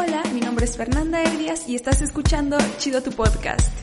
Hola, mi nombre es Fernanda Herdias y estás escuchando Chido tu Podcast.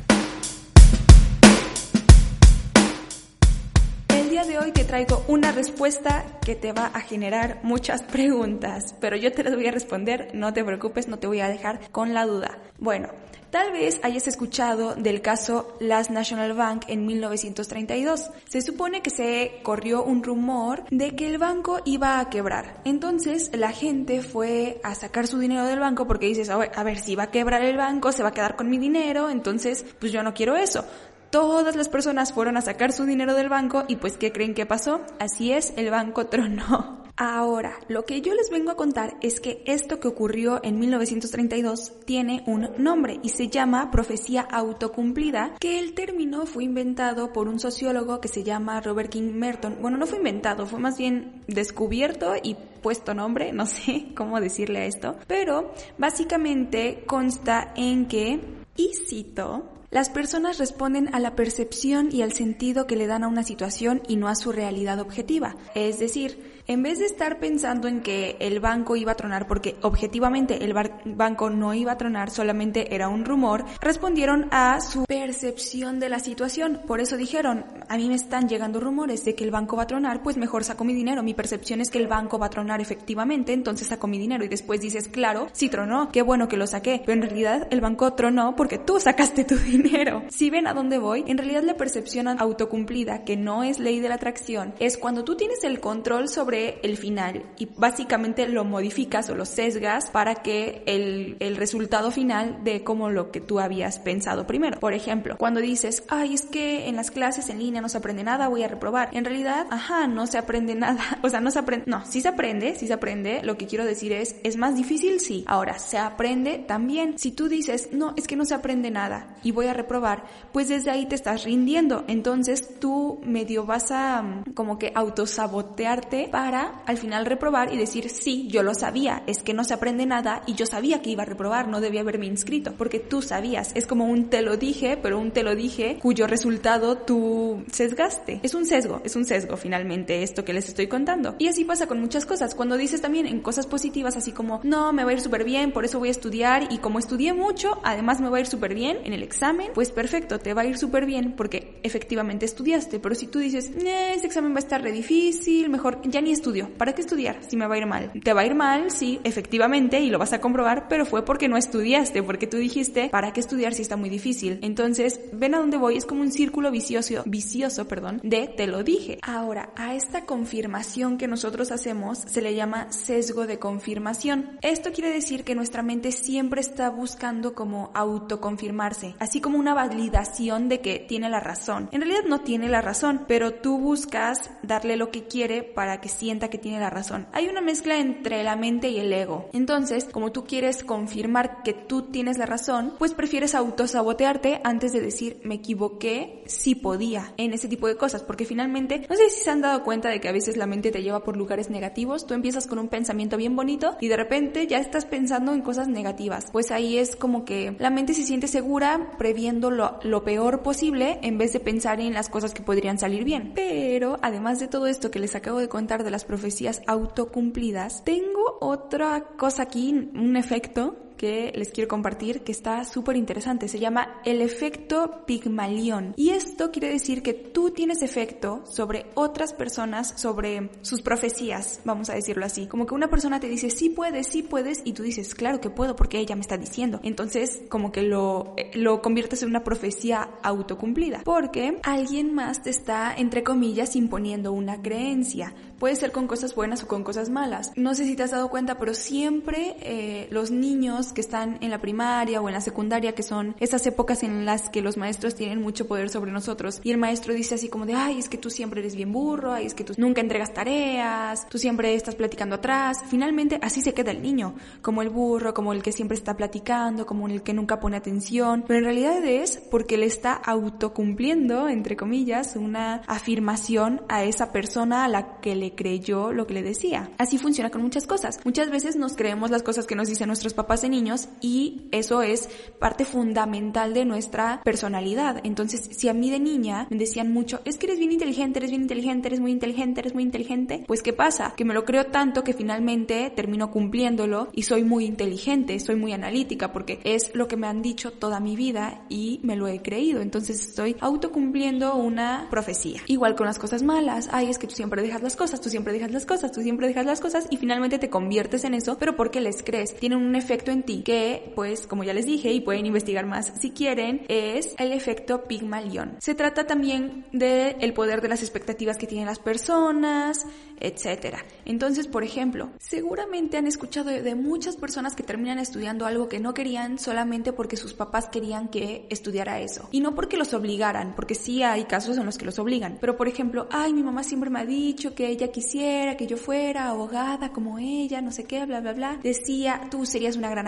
El día de hoy te traigo una respuesta que te va a generar muchas preguntas, pero yo te las voy a responder, no te preocupes, no te voy a dejar con la duda. Bueno, Tal vez hayas escuchado del caso Last National Bank en 1932. Se supone que se corrió un rumor de que el banco iba a quebrar. Entonces la gente fue a sacar su dinero del banco porque dices, a ver, a ver si va a quebrar el banco, se va a quedar con mi dinero, entonces pues yo no quiero eso todas las personas fueron a sacar su dinero del banco y pues ¿qué creen que pasó? Así es, el banco tronó. Ahora, lo que yo les vengo a contar es que esto que ocurrió en 1932 tiene un nombre y se llama profecía autocumplida, que el término fue inventado por un sociólogo que se llama Robert King Merton. Bueno, no fue inventado, fue más bien descubierto y puesto nombre, no sé cómo decirle a esto, pero básicamente consta en que, y cito, las personas responden a la percepción y al sentido que le dan a una situación y no a su realidad objetiva. Es decir, en vez de estar pensando en que el banco iba a tronar, porque objetivamente el banco no iba a tronar, solamente era un rumor, respondieron a su percepción de la situación. Por eso dijeron, a mí me están llegando rumores de que el banco va a tronar, pues mejor saco mi dinero. Mi percepción es que el banco va a tronar efectivamente, entonces saco mi dinero. Y después dices, claro, sí tronó, qué bueno que lo saqué. Pero en realidad el banco tronó porque tú sacaste tu dinero. Si ven a dónde voy, en realidad la percepción autocumplida, que no es ley de la atracción, es cuando tú tienes el control sobre el final y básicamente lo modificas o lo sesgas para que el, el resultado final de como lo que tú habías pensado primero. Por ejemplo, cuando dices, ay, es que en las clases en línea no se aprende nada, voy a reprobar. En realidad, ajá, no se aprende nada. O sea, no se aprende, no, sí se aprende, sí se aprende. Lo que quiero decir es, es más difícil, sí. Ahora, se aprende también. Si tú dices, no, es que no se aprende nada y voy a reprobar, pues desde ahí te estás rindiendo. Entonces tú medio vas a mm, como que autosabotearte para para al final reprobar y decir, sí, yo lo sabía, es que no se aprende nada y yo sabía que iba a reprobar, no debía haberme inscrito, porque tú sabías, es como un te lo dije, pero un te lo dije cuyo resultado tú sesgaste. Es un sesgo, es un sesgo finalmente esto que les estoy contando. Y así pasa con muchas cosas, cuando dices también en cosas positivas así como, no, me va a ir súper bien, por eso voy a estudiar y como estudié mucho, además me va a ir súper bien en el examen, pues perfecto, te va a ir súper bien porque efectivamente estudiaste, pero si tú dices, eh, ese examen va a estar re difícil, mejor ya ni estudio. ¿Para qué estudiar si me va a ir mal? Te va a ir mal, sí, efectivamente, y lo vas a comprobar, pero fue porque no estudiaste, porque tú dijiste, ¿para qué estudiar si está muy difícil? Entonces, ven a dónde voy, es como un círculo vicioso, vicioso, perdón, de te lo dije. Ahora, a esta confirmación que nosotros hacemos se le llama sesgo de confirmación. Esto quiere decir que nuestra mente siempre está buscando como autoconfirmarse, así como una validación de que tiene la razón. En realidad no tiene la razón, pero tú buscas darle lo que quiere para que sienta que tiene la razón. Hay una mezcla entre la mente y el ego. Entonces, como tú quieres confirmar que tú tienes la razón, pues prefieres autosabotearte antes de decir me equivoqué, si podía en ese tipo de cosas, porque finalmente, no sé si se han dado cuenta de que a veces la mente te lleva por lugares negativos, tú empiezas con un pensamiento bien bonito y de repente ya estás pensando en cosas negativas. Pues ahí es como que la mente se siente segura previendo lo, lo peor posible en vez de pensar en las cosas que podrían salir bien. Pero además de todo esto que les acabo de contar de las profecías autocumplidas, tengo otra cosa aquí, un efecto que les quiero compartir que está súper interesante. Se llama el efecto Pigmalión. Y esto quiere decir que tú tienes efecto sobre otras personas, sobre sus profecías, vamos a decirlo así. Como que una persona te dice, sí puedes, sí puedes, y tú dices, claro que puedo porque ella me está diciendo. Entonces, como que lo, eh, lo conviertes en una profecía autocumplida. Porque alguien más te está, entre comillas, imponiendo una creencia. Puede ser con cosas buenas o con cosas malas. No sé si te has dado cuenta, pero siempre eh, los niños que están en la primaria o en la secundaria, que son esas épocas en las que los maestros tienen mucho poder sobre nosotros, y el maestro dice así como de, ay, es que tú siempre eres bien burro, ay, es que tú nunca entregas tareas, tú siempre estás platicando atrás. Finalmente, así se queda el niño, como el burro, como el que siempre está platicando, como el que nunca pone atención, pero en realidad es porque le está autocumpliendo, entre comillas, una afirmación a esa persona a la que le creyó lo que le decía. Así funciona con muchas cosas. Muchas veces nos creemos las cosas que nos dicen nuestros papás en niños y eso es parte fundamental de nuestra personalidad. Entonces, si a mí de niña me decían mucho, es que eres bien inteligente, eres bien inteligente, eres muy inteligente, eres muy inteligente, pues ¿qué pasa? Que me lo creo tanto que finalmente termino cumpliéndolo y soy muy inteligente, soy muy analítica porque es lo que me han dicho toda mi vida y me lo he creído. Entonces estoy autocumpliendo una profecía. Igual con las cosas malas, ay, es que tú siempre dejas las cosas, tú siempre dejas las cosas, tú siempre dejas las cosas y finalmente te conviertes en eso, pero porque les crees, tienen un efecto en que, pues, como ya les dije y pueden investigar más si quieren, es el efecto Pigmalión. Se trata también del el poder de las expectativas que tienen las personas, etcétera. Entonces, por ejemplo, seguramente han escuchado de muchas personas que terminan estudiando algo que no querían solamente porque sus papás querían que estudiara eso. Y no porque los obligaran, porque sí hay casos en los que los obligan. Pero, por ejemplo, ay, mi mamá siempre me ha dicho que ella quisiera que yo fuera abogada como ella, no sé qué, bla, bla, bla. Decía, tú serías una gran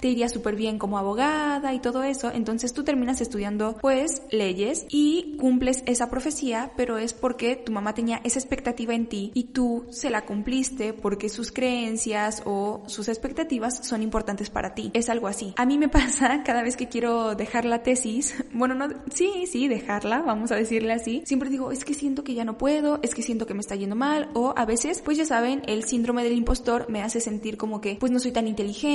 te iría súper bien como abogada y todo eso. Entonces tú terminas estudiando, pues, leyes y cumples esa profecía, pero es porque tu mamá tenía esa expectativa en ti y tú se la cumpliste porque sus creencias o sus expectativas son importantes para ti. Es algo así. A mí me pasa cada vez que quiero dejar la tesis, bueno, no, sí, sí, dejarla, vamos a decirle así, siempre digo, es que siento que ya no puedo, es que siento que me está yendo mal o a veces, pues ya saben, el síndrome del impostor me hace sentir como que pues no soy tan inteligente,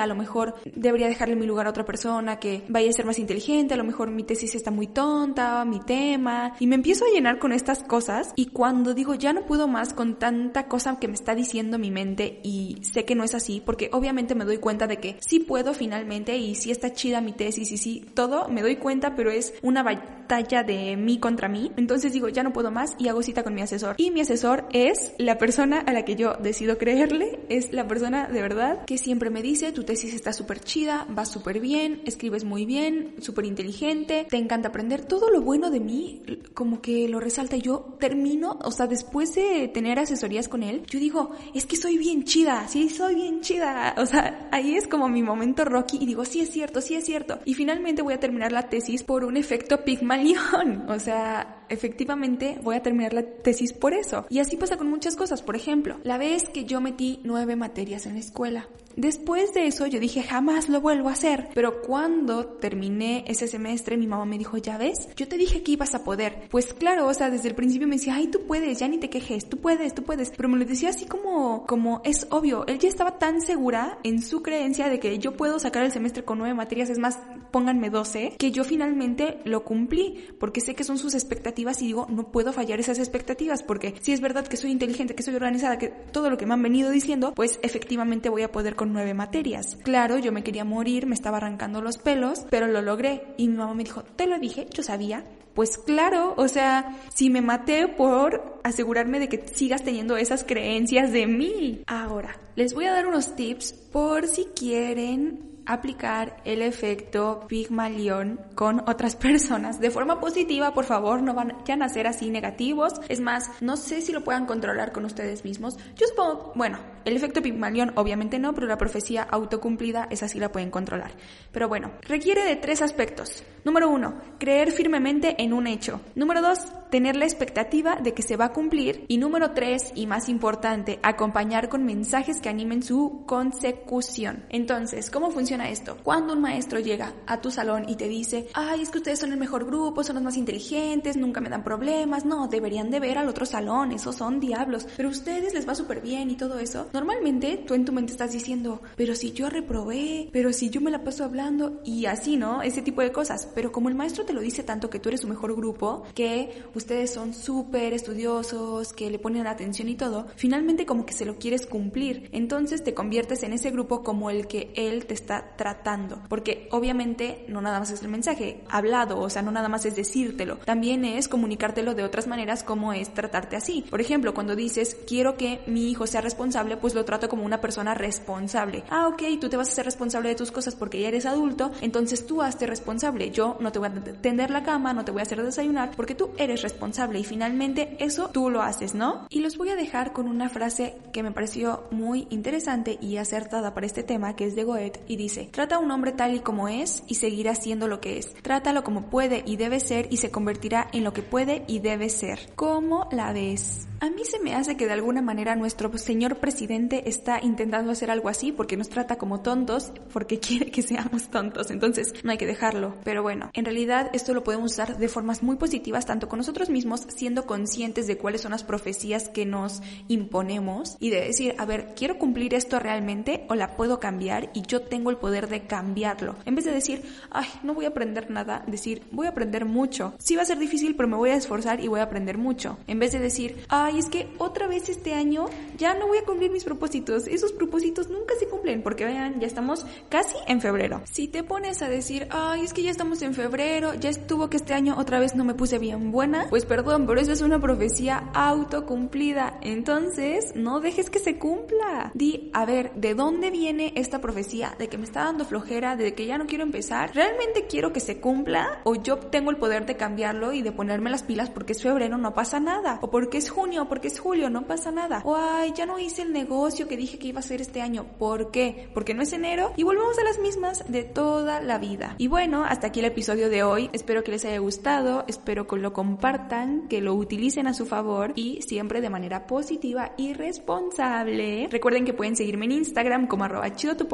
a lo mejor debería dejarle mi lugar a otra persona que vaya a ser más inteligente, a lo mejor mi tesis está muy tonta, mi tema, y me empiezo a llenar con estas cosas y cuando digo ya no puedo más con tanta cosa que me está diciendo mi mente y sé que no es así porque obviamente me doy cuenta de que sí puedo finalmente y sí está chida mi tesis y sí todo, me doy cuenta pero es una batalla de mí contra mí. Entonces digo ya no puedo más y hago cita con mi asesor. Y mi asesor es la persona a la que yo decido creerle, es la persona de verdad que siempre me dice tu tesis está súper chida, va súper bien, escribes muy bien, súper inteligente, te encanta aprender. Todo lo bueno de mí como que lo resalta. Yo termino, o sea, después de tener asesorías con él, yo digo, es que soy bien chida, sí, soy bien chida. O sea, ahí es como mi momento Rocky y digo, sí es cierto, sí es cierto. Y finalmente voy a terminar la tesis por un efecto Pigmalión. O sea, efectivamente voy a terminar la tesis por eso. Y así pasa con muchas cosas. Por ejemplo, la vez que yo metí nueve materias en la escuela. Después de eso yo dije, jamás lo vuelvo a hacer. Pero cuando terminé ese semestre, mi mamá me dijo, ya ves, yo te dije que ibas a poder. Pues claro, o sea, desde el principio me decía, ay, tú puedes, ya ni te quejes, tú puedes, tú puedes. Pero me lo decía así como, como es obvio. Él ya estaba tan segura en su creencia de que yo puedo sacar el semestre con nueve materias, es más, pónganme doce, que yo finalmente lo cumplí, porque sé que son sus expectativas y digo, no puedo fallar esas expectativas, porque si es verdad que soy inteligente, que soy organizada, que todo lo que me han venido diciendo, pues efectivamente voy a poder con nueve materias. Claro, yo me quería morir, me estaba arrancando los pelos, pero lo logré. Y mi mamá me dijo, te lo dije, yo sabía, pues claro, o sea, si me maté por asegurarme de que sigas teniendo esas creencias de mí. Ahora, les voy a dar unos tips por si quieren aplicar el efecto Pigmalión con otras personas de forma positiva, por favor, no vayan a ser así negativos. Es más, no sé si lo puedan controlar con ustedes mismos. Yo supongo, bueno, el efecto Pigmalión obviamente no, pero la profecía autocumplida esa sí la pueden controlar. Pero bueno, requiere de tres aspectos. Número uno, creer firmemente en un hecho. Número dos, tener la expectativa de que se va a cumplir. Y número tres, y más importante, acompañar con mensajes que animen su consecución. Entonces, ¿cómo funciona? esto? Cuando un maestro llega a tu salón y te dice, ay, es que ustedes son el mejor grupo, son los más inteligentes, nunca me dan problemas, no, deberían de ver al otro salón, esos son diablos, pero a ustedes les va súper bien y todo eso, normalmente tú en tu mente estás diciendo, pero si yo reprobé, pero si yo me la paso hablando y así, ¿no? Ese tipo de cosas, pero como el maestro te lo dice tanto que tú eres su mejor grupo, que ustedes son súper estudiosos, que le ponen atención y todo, finalmente como que se lo quieres cumplir, entonces te conviertes en ese grupo como el que él te está tratando. Porque obviamente no nada más es el mensaje hablado, o sea, no nada más es decírtelo, también es comunicártelo de otras maneras como es tratarte así. Por ejemplo, cuando dices, quiero que mi hijo sea responsable, pues lo trato como una persona responsable. Ah, ok, tú te vas a ser responsable de tus cosas porque ya eres adulto, entonces tú hazte responsable. Yo no te voy a tender la cama, no te voy a hacer desayunar porque tú eres responsable y finalmente eso tú lo haces, ¿no? Y los voy a dejar con una frase que me pareció muy interesante y acertada para este tema, que es de Goethe y dice, trata a un hombre tal y como es y seguirá siendo lo que es. Trátalo como puede y debe ser y se convertirá en lo que puede y debe ser. ¿Cómo la ves? A mí se me hace que de alguna manera nuestro señor presidente presidente está intentando hacer algo así porque nos trata como tontos, porque quiere que seamos tontos. Entonces, no hay que dejarlo. Pero bueno, en realidad esto lo podemos usar de formas muy positivas, tanto con nosotros mismos, siendo conscientes de cuáles son las profecías que nos imponemos y de decir, a ver, ¿quiero cumplir esto realmente o la puedo cambiar y yo tengo el poder de cambiarlo? En vez de decir, ay, no voy a aprender nada, decir, voy a aprender mucho. Sí va a ser difícil, pero me voy a esforzar y voy a aprender mucho. En vez de decir, ay, es que otra vez este año ya no voy a cumplir mis propósitos. Esos propósitos nunca se cumplen porque vean, ya estamos casi en febrero. Si te pones a decir, ay, es que ya estamos en febrero, ya estuvo que este año otra vez no me puse bien buena, pues perdón, pero eso es una profecía autocumplida. Entonces, no dejes que se cumpla. Di, a ver, ¿de dónde viene esta profecía? ¿De que me está dando flojera? ¿De que ya no quiero empezar? ¿Realmente quiero que se cumpla? ¿O yo tengo el poder de cambiarlo y de ponerme las pilas porque es febrero, no pasa nada? ¿O porque es junio, porque es julio, no pasa nada? ¿O ay, ya no hice el negocio que dije que iba a hacer este año? ¿Por qué? Porque no es enero y volvemos a las mismas de toda la vida. Y bueno, hasta aquí el episodio de hoy. Espero que les haya gustado, espero que lo compartan, que lo utilicen a su favor y siempre de manera positiva y responsable. Recuerden que pueden seguirme en Instagram como arroba chido tu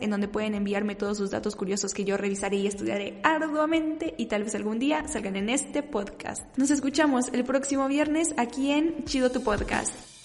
en donde pueden enviarme todos sus datos curiosos que yo revisaré y estudiaré arduamente y tal vez algún día salgan en este podcast. Nos escuchamos el próximo viernes aquí en Chido tu podcast.